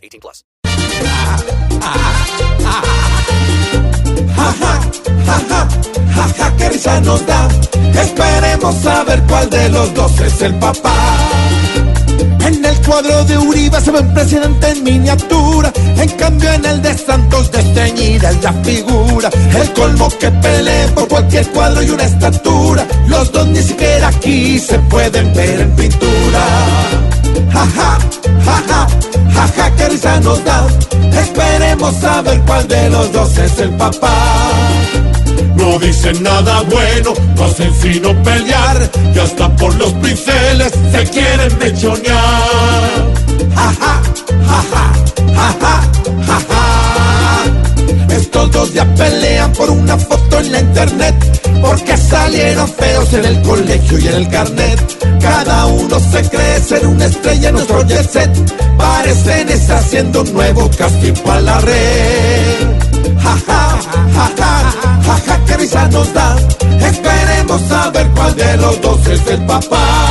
18 plus. Que risa nos da. Esperemos saber cuál de los dos es el papá. En el cuadro de Uribe se ve un presidente en miniatura. En cambio, en el de Santos desteñida es la figura. El colmo que pelee por cualquier cuadro y una estatura. Los dos ni siquiera aquí se pueden ver en pintura. Jaja, que risa nos da. Esperemos saber cuál de los dos es el papá. No dicen nada bueno, no hacen sino pelear, y hasta por los pinceles se quieren mechonear. Ja, ja, ja, ja, ja, ja. Estos dos ya pelean por una foto en la internet, porque salieron en el colegio y en el carnet. Cada uno se cree ser una estrella en nuestro jet parecen estar haciendo un nuevo casting para la red. Ja, ja, ja, ja, ja, ja, que risa nos da. Esperemos saber cuál de los dos es el papá.